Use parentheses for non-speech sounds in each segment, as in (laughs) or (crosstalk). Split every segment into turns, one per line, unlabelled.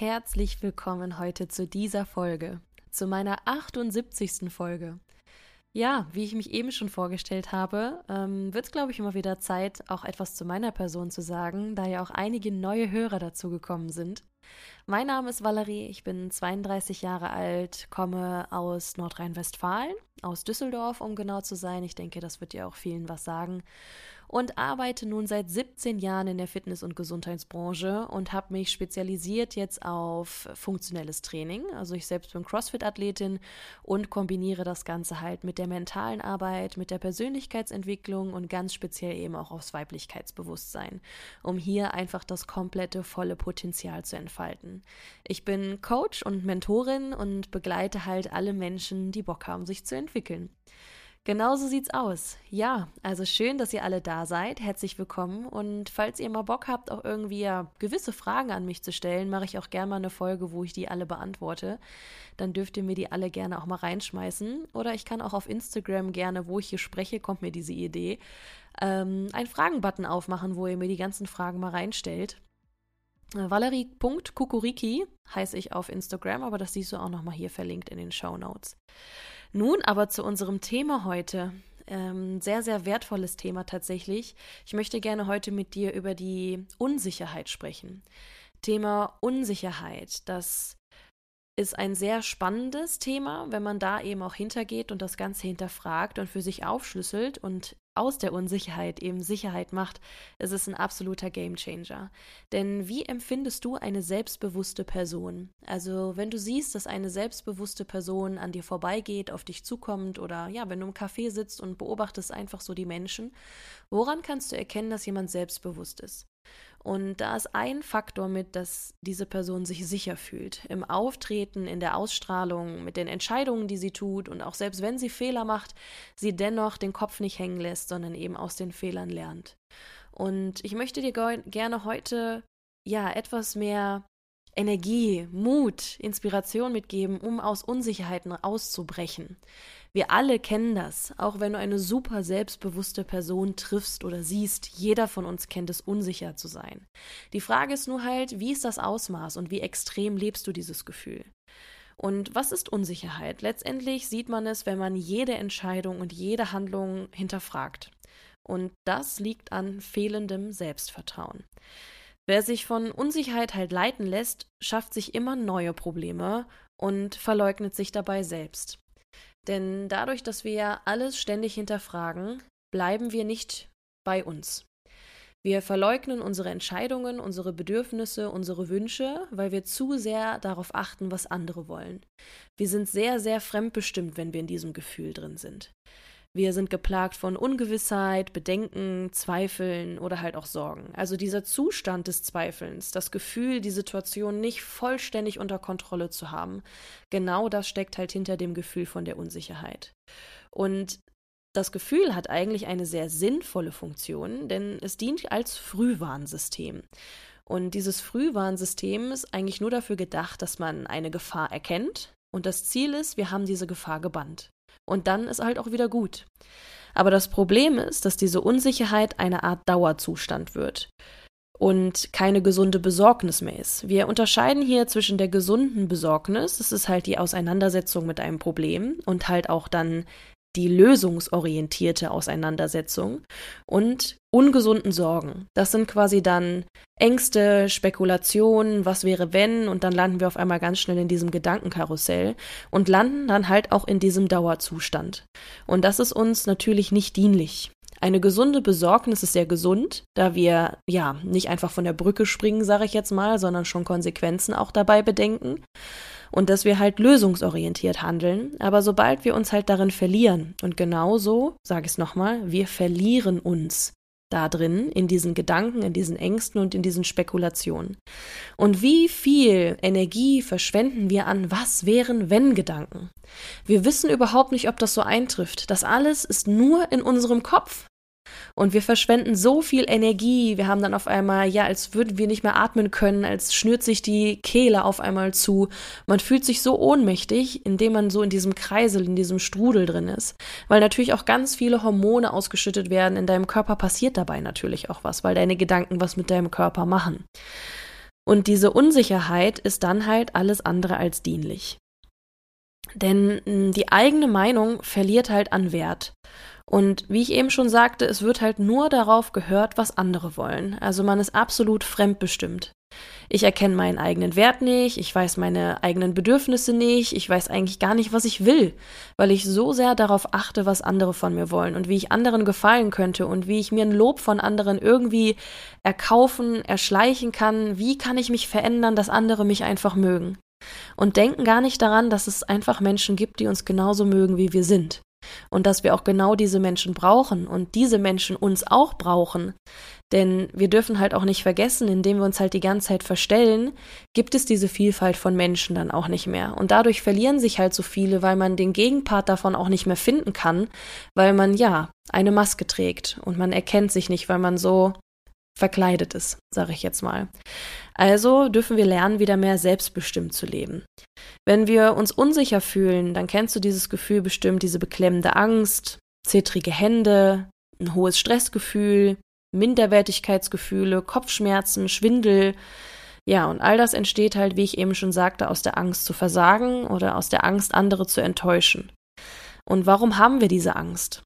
Herzlich willkommen heute zu dieser Folge, zu meiner 78. Folge. Ja, wie ich mich eben schon vorgestellt habe, ähm, wird es, glaube ich, immer wieder Zeit, auch etwas zu meiner Person zu sagen, da ja auch einige neue Hörer dazu gekommen sind. Mein Name ist Valerie, ich bin 32 Jahre alt, komme aus Nordrhein-Westfalen, aus Düsseldorf, um genau zu sein. Ich denke, das wird ja auch vielen was sagen und arbeite nun seit 17 Jahren in der Fitness- und Gesundheitsbranche und habe mich spezialisiert jetzt auf funktionelles Training. Also ich selbst bin CrossFit-Athletin und kombiniere das Ganze halt mit der mentalen Arbeit, mit der Persönlichkeitsentwicklung und ganz speziell eben auch aufs Weiblichkeitsbewusstsein, um hier einfach das komplette volle Potenzial zu entfalten. Ich bin Coach und Mentorin und begleite halt alle Menschen, die Bock haben, sich zu entwickeln. Genauso sieht's aus. Ja, also schön, dass ihr alle da seid. Herzlich willkommen. Und falls ihr mal Bock habt, auch irgendwie ja gewisse Fragen an mich zu stellen, mache ich auch gerne mal eine Folge, wo ich die alle beantworte. Dann dürft ihr mir die alle gerne auch mal reinschmeißen. Oder ich kann auch auf Instagram gerne, wo ich hier spreche, kommt mir diese Idee, ähm, einen Fragenbutton aufmachen, wo ihr mir die ganzen Fragen mal reinstellt. Äh, Valerie.kukuriki heiße ich auf Instagram, aber das siehst du auch nochmal hier verlinkt in den Show Notes. Nun aber zu unserem Thema heute. Ähm, sehr, sehr wertvolles Thema tatsächlich. Ich möchte gerne heute mit dir über die Unsicherheit sprechen. Thema Unsicherheit, das ist ein sehr spannendes Thema, wenn man da eben auch hintergeht und das Ganze hinterfragt und für sich aufschlüsselt und aus der Unsicherheit eben Sicherheit macht, ist es ein absoluter Gamechanger. Denn wie empfindest du eine selbstbewusste Person? Also, wenn du siehst, dass eine selbstbewusste Person an dir vorbeigeht, auf dich zukommt oder ja, wenn du im Café sitzt und beobachtest einfach so die Menschen, woran kannst du erkennen, dass jemand selbstbewusst ist? Und da ist ein Faktor mit, dass diese Person sich sicher fühlt. Im Auftreten, in der Ausstrahlung, mit den Entscheidungen, die sie tut und auch selbst wenn sie Fehler macht, sie dennoch den Kopf nicht hängen lässt, sondern eben aus den Fehlern lernt. Und ich möchte dir gerne heute ja etwas mehr Energie, Mut, Inspiration mitgeben, um aus Unsicherheiten auszubrechen. Wir alle kennen das, auch wenn du eine super selbstbewusste Person triffst oder siehst, jeder von uns kennt es, unsicher zu sein. Die Frage ist nur halt, wie ist das Ausmaß und wie extrem lebst du dieses Gefühl? Und was ist Unsicherheit? Letztendlich sieht man es, wenn man jede Entscheidung und jede Handlung hinterfragt. Und das liegt an fehlendem Selbstvertrauen. Wer sich von Unsicherheit halt leiten lässt, schafft sich immer neue Probleme und verleugnet sich dabei selbst. Denn dadurch, dass wir ja alles ständig hinterfragen, bleiben wir nicht bei uns. Wir verleugnen unsere Entscheidungen, unsere Bedürfnisse, unsere Wünsche, weil wir zu sehr darauf achten, was andere wollen. Wir sind sehr, sehr fremdbestimmt, wenn wir in diesem Gefühl drin sind. Wir sind geplagt von Ungewissheit, Bedenken, Zweifeln oder halt auch Sorgen. Also dieser Zustand des Zweifelns, das Gefühl, die Situation nicht vollständig unter Kontrolle zu haben, genau das steckt halt hinter dem Gefühl von der Unsicherheit. Und das Gefühl hat eigentlich eine sehr sinnvolle Funktion, denn es dient als Frühwarnsystem. Und dieses Frühwarnsystem ist eigentlich nur dafür gedacht, dass man eine Gefahr erkennt und das Ziel ist, wir haben diese Gefahr gebannt. Und dann ist halt auch wieder gut. Aber das Problem ist, dass diese Unsicherheit eine Art Dauerzustand wird und keine gesunde Besorgnis mehr ist. Wir unterscheiden hier zwischen der gesunden Besorgnis, das ist halt die Auseinandersetzung mit einem Problem und halt auch dann die lösungsorientierte Auseinandersetzung und ungesunden Sorgen. Das sind quasi dann Ängste, Spekulationen, was wäre wenn und dann landen wir auf einmal ganz schnell in diesem Gedankenkarussell und landen dann halt auch in diesem Dauerzustand. Und das ist uns natürlich nicht dienlich. Eine gesunde Besorgnis ist sehr gesund, da wir ja nicht einfach von der Brücke springen, sage ich jetzt mal, sondern schon Konsequenzen auch dabei bedenken und dass wir halt lösungsorientiert handeln. Aber sobald wir uns halt darin verlieren, und genauso, sage ich es nochmal, wir verlieren uns da drin, in diesen Gedanken, in diesen Ängsten und in diesen Spekulationen. Und wie viel Energie verschwenden wir an was wären wenn Gedanken? Wir wissen überhaupt nicht, ob das so eintrifft. Das alles ist nur in unserem Kopf. Und wir verschwenden so viel Energie. Wir haben dann auf einmal, ja, als würden wir nicht mehr atmen können, als schnürt sich die Kehle auf einmal zu. Man fühlt sich so ohnmächtig, indem man so in diesem Kreisel, in diesem Strudel drin ist. Weil natürlich auch ganz viele Hormone ausgeschüttet werden. In deinem Körper passiert dabei natürlich auch was, weil deine Gedanken was mit deinem Körper machen. Und diese Unsicherheit ist dann halt alles andere als dienlich. Denn hm, die eigene Meinung verliert halt an Wert. Und wie ich eben schon sagte, es wird halt nur darauf gehört, was andere wollen. Also man ist absolut fremdbestimmt. Ich erkenne meinen eigenen Wert nicht, ich weiß meine eigenen Bedürfnisse nicht, ich weiß eigentlich gar nicht, was ich will, weil ich so sehr darauf achte, was andere von mir wollen und wie ich anderen gefallen könnte und wie ich mir ein Lob von anderen irgendwie erkaufen, erschleichen kann, wie kann ich mich verändern, dass andere mich einfach mögen. Und denken gar nicht daran, dass es einfach Menschen gibt, die uns genauso mögen, wie wir sind und dass wir auch genau diese Menschen brauchen und diese Menschen uns auch brauchen. Denn wir dürfen halt auch nicht vergessen, indem wir uns halt die ganze Zeit verstellen, gibt es diese Vielfalt von Menschen dann auch nicht mehr. Und dadurch verlieren sich halt so viele, weil man den Gegenpart davon auch nicht mehr finden kann, weil man ja eine Maske trägt und man erkennt sich nicht, weil man so verkleidet ist, sage ich jetzt mal. Also dürfen wir lernen, wieder mehr selbstbestimmt zu leben. Wenn wir uns unsicher fühlen, dann kennst du dieses Gefühl bestimmt, diese beklemmende Angst, zittrige Hände, ein hohes Stressgefühl, Minderwertigkeitsgefühle, Kopfschmerzen, Schwindel. Ja, und all das entsteht halt, wie ich eben schon sagte, aus der Angst zu versagen oder aus der Angst, andere zu enttäuschen. Und warum haben wir diese Angst?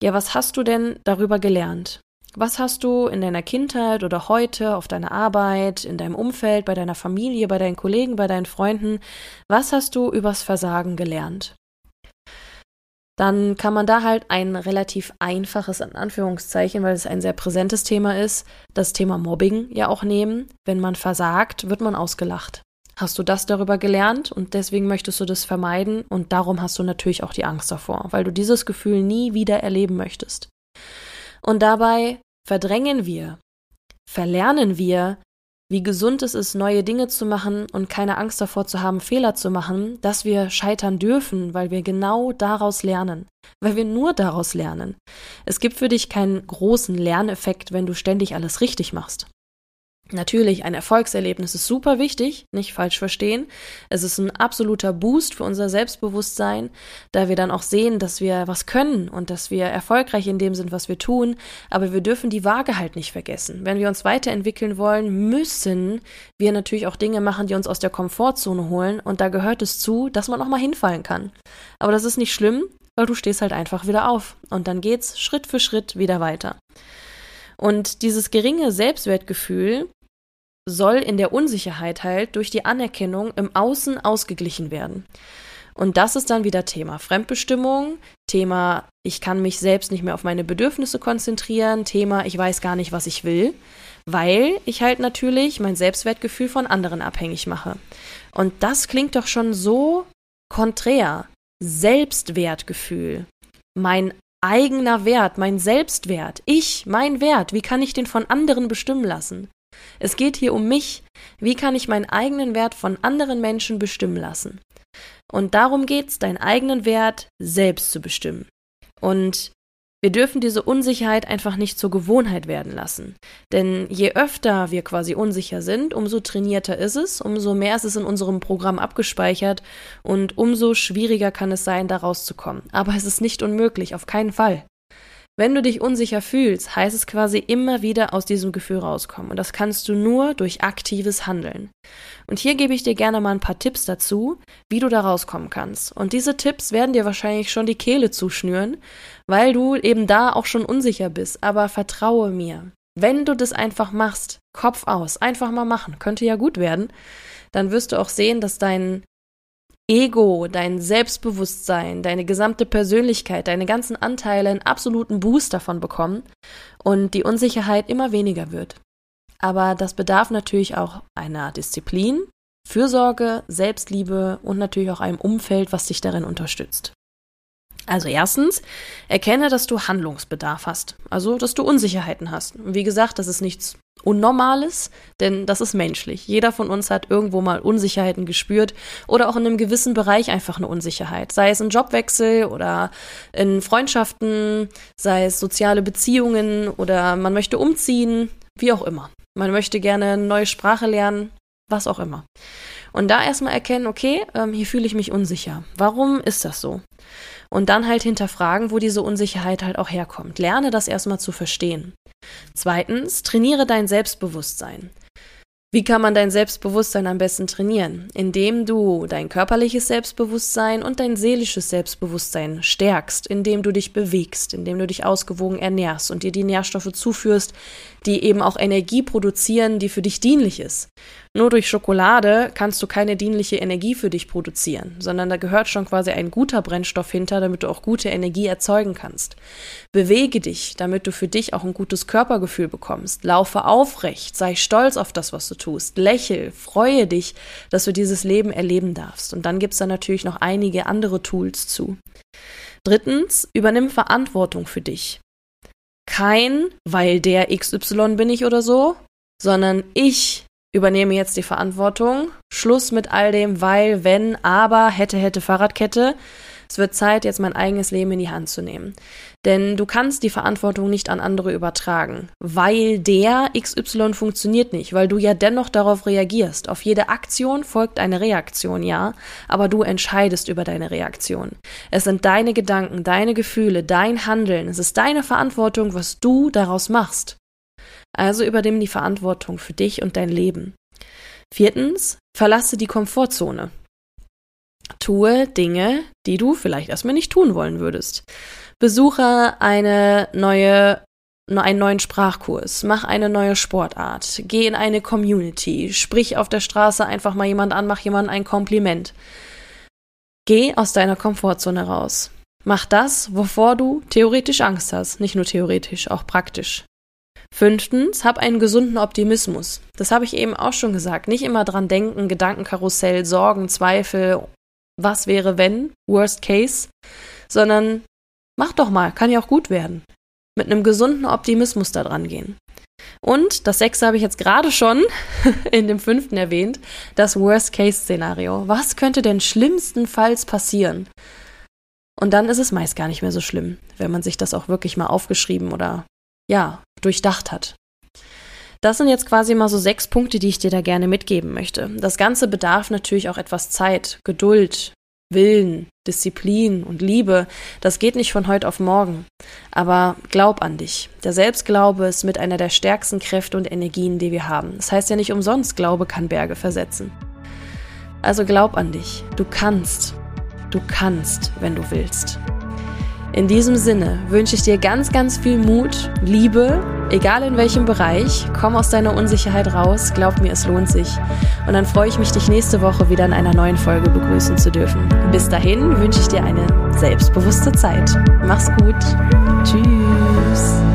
Ja, was hast du denn darüber gelernt? Was hast du in deiner Kindheit oder heute auf deiner Arbeit, in deinem Umfeld, bei deiner Familie, bei deinen Kollegen, bei deinen Freunden, was hast du übers Versagen gelernt? Dann kann man da halt ein relativ einfaches, in Anführungszeichen, weil es ein sehr präsentes Thema ist, das Thema Mobbing ja auch nehmen. Wenn man versagt, wird man ausgelacht. Hast du das darüber gelernt und deswegen möchtest du das vermeiden und darum hast du natürlich auch die Angst davor, weil du dieses Gefühl nie wieder erleben möchtest. Und dabei verdrängen wir, verlernen wir, wie gesund es ist, neue Dinge zu machen und keine Angst davor zu haben, Fehler zu machen, dass wir scheitern dürfen, weil wir genau daraus lernen, weil wir nur daraus lernen. Es gibt für dich keinen großen Lerneffekt, wenn du ständig alles richtig machst. Natürlich, ein Erfolgserlebnis ist super wichtig, nicht falsch verstehen. Es ist ein absoluter Boost für unser Selbstbewusstsein, da wir dann auch sehen, dass wir was können und dass wir erfolgreich in dem sind, was wir tun. Aber wir dürfen die Waage halt nicht vergessen. Wenn wir uns weiterentwickeln wollen, müssen wir natürlich auch Dinge machen, die uns aus der Komfortzone holen. Und da gehört es zu, dass man auch mal hinfallen kann. Aber das ist nicht schlimm, weil du stehst halt einfach wieder auf. Und dann geht's Schritt für Schritt wieder weiter. Und dieses geringe Selbstwertgefühl soll in der Unsicherheit halt durch die Anerkennung im Außen ausgeglichen werden. Und das ist dann wieder Thema Fremdbestimmung, Thema ich kann mich selbst nicht mehr auf meine Bedürfnisse konzentrieren, Thema ich weiß gar nicht, was ich will, weil ich halt natürlich mein Selbstwertgefühl von anderen abhängig mache. Und das klingt doch schon so konträr. Selbstwertgefühl, mein eigener Wert, mein Selbstwert, ich, mein Wert, wie kann ich den von anderen bestimmen lassen? Es geht hier um mich. Wie kann ich meinen eigenen Wert von anderen Menschen bestimmen lassen? Und darum geht es, deinen eigenen Wert selbst zu bestimmen. Und wir dürfen diese Unsicherheit einfach nicht zur Gewohnheit werden lassen. Denn je öfter wir quasi unsicher sind, umso trainierter ist es, umso mehr ist es in unserem Programm abgespeichert und umso schwieriger kann es sein, da rauszukommen. Aber es ist nicht unmöglich, auf keinen Fall. Wenn du dich unsicher fühlst, heißt es quasi immer wieder aus diesem Gefühl rauskommen. Und das kannst du nur durch aktives Handeln. Und hier gebe ich dir gerne mal ein paar Tipps dazu, wie du da rauskommen kannst. Und diese Tipps werden dir wahrscheinlich schon die Kehle zuschnüren, weil du eben da auch schon unsicher bist. Aber vertraue mir. Wenn du das einfach machst, Kopf aus, einfach mal machen, könnte ja gut werden, dann wirst du auch sehen, dass dein Ego, dein Selbstbewusstsein, deine gesamte Persönlichkeit, deine ganzen Anteile einen absoluten Boost davon bekommen und die Unsicherheit immer weniger wird. Aber das bedarf natürlich auch einer Disziplin, Fürsorge, Selbstliebe und natürlich auch einem Umfeld, was dich darin unterstützt. Also erstens, erkenne, dass du Handlungsbedarf hast, also dass du Unsicherheiten hast. Und wie gesagt, das ist nichts Unnormales, denn das ist menschlich. Jeder von uns hat irgendwo mal Unsicherheiten gespürt oder auch in einem gewissen Bereich einfach eine Unsicherheit. Sei es ein Jobwechsel oder in Freundschaften, sei es soziale Beziehungen oder man möchte umziehen, wie auch immer. Man möchte gerne eine neue Sprache lernen, was auch immer. Und da erstmal erkennen, okay, ähm, hier fühle ich mich unsicher. Warum ist das so? Und dann halt hinterfragen, wo diese Unsicherheit halt auch herkommt. Lerne das erstmal zu verstehen. Zweitens, trainiere dein Selbstbewusstsein. Wie kann man dein Selbstbewusstsein am besten trainieren? Indem du dein körperliches Selbstbewusstsein und dein seelisches Selbstbewusstsein stärkst, indem du dich bewegst, indem du dich ausgewogen ernährst und dir die Nährstoffe zuführst, die eben auch Energie produzieren, die für dich dienlich ist. Nur durch Schokolade kannst du keine dienliche Energie für dich produzieren, sondern da gehört schon quasi ein guter Brennstoff hinter, damit du auch gute Energie erzeugen kannst. Bewege dich, damit du für dich auch ein gutes Körpergefühl bekommst. Laufe aufrecht, sei stolz auf das, was du tust. Lächel, freue dich, dass du dieses Leben erleben darfst. Und dann gibt's da natürlich noch einige andere Tools zu. Drittens, übernimm Verantwortung für dich. Kein, weil der XY bin ich oder so, sondern ich übernehme jetzt die Verantwortung. Schluss mit all dem, weil, wenn, aber, hätte, hätte, Fahrradkette. Es wird Zeit, jetzt mein eigenes Leben in die Hand zu nehmen. Denn du kannst die Verantwortung nicht an andere übertragen, weil der XY funktioniert nicht, weil du ja dennoch darauf reagierst. Auf jede Aktion folgt eine Reaktion, ja, aber du entscheidest über deine Reaktion. Es sind deine Gedanken, deine Gefühle, dein Handeln. Es ist deine Verantwortung, was du daraus machst. Also übernimm die Verantwortung für dich und dein Leben. Viertens, verlasse die Komfortzone. Tue Dinge, die du vielleicht erstmal nicht tun wollen würdest. Besuche eine neue einen neuen Sprachkurs, mach eine neue Sportart, geh in eine Community, sprich auf der Straße einfach mal jemand an, mach jemandem ein Kompliment. Geh aus deiner Komfortzone raus. Mach das, wovor du theoretisch Angst hast, nicht nur theoretisch, auch praktisch. Fünftens, hab einen gesunden Optimismus. Das habe ich eben auch schon gesagt. Nicht immer dran denken, Gedankenkarussell, Sorgen, Zweifel, was wäre wenn, worst case, sondern mach doch mal, kann ja auch gut werden. Mit einem gesunden Optimismus da dran gehen. Und das sechste habe ich jetzt gerade schon (laughs) in dem fünften erwähnt, das Worst-Case-Szenario. Was könnte denn schlimmstenfalls passieren? Und dann ist es meist gar nicht mehr so schlimm, wenn man sich das auch wirklich mal aufgeschrieben oder ja, durchdacht hat. Das sind jetzt quasi mal so sechs Punkte, die ich dir da gerne mitgeben möchte. Das Ganze bedarf natürlich auch etwas Zeit, Geduld, Willen, Disziplin und Liebe. Das geht nicht von heute auf morgen. Aber glaub an dich. Der Selbstglaube ist mit einer der stärksten Kräfte und Energien, die wir haben. Das heißt ja nicht umsonst, Glaube kann Berge versetzen. Also glaub an dich. Du kannst. Du kannst, wenn du willst. In diesem Sinne wünsche ich dir ganz, ganz viel Mut, Liebe, egal in welchem Bereich. Komm aus deiner Unsicherheit raus, glaub mir, es lohnt sich. Und dann freue ich mich, dich nächste Woche wieder in einer neuen Folge begrüßen zu dürfen. Bis dahin wünsche ich dir eine selbstbewusste Zeit. Mach's gut. Tschüss.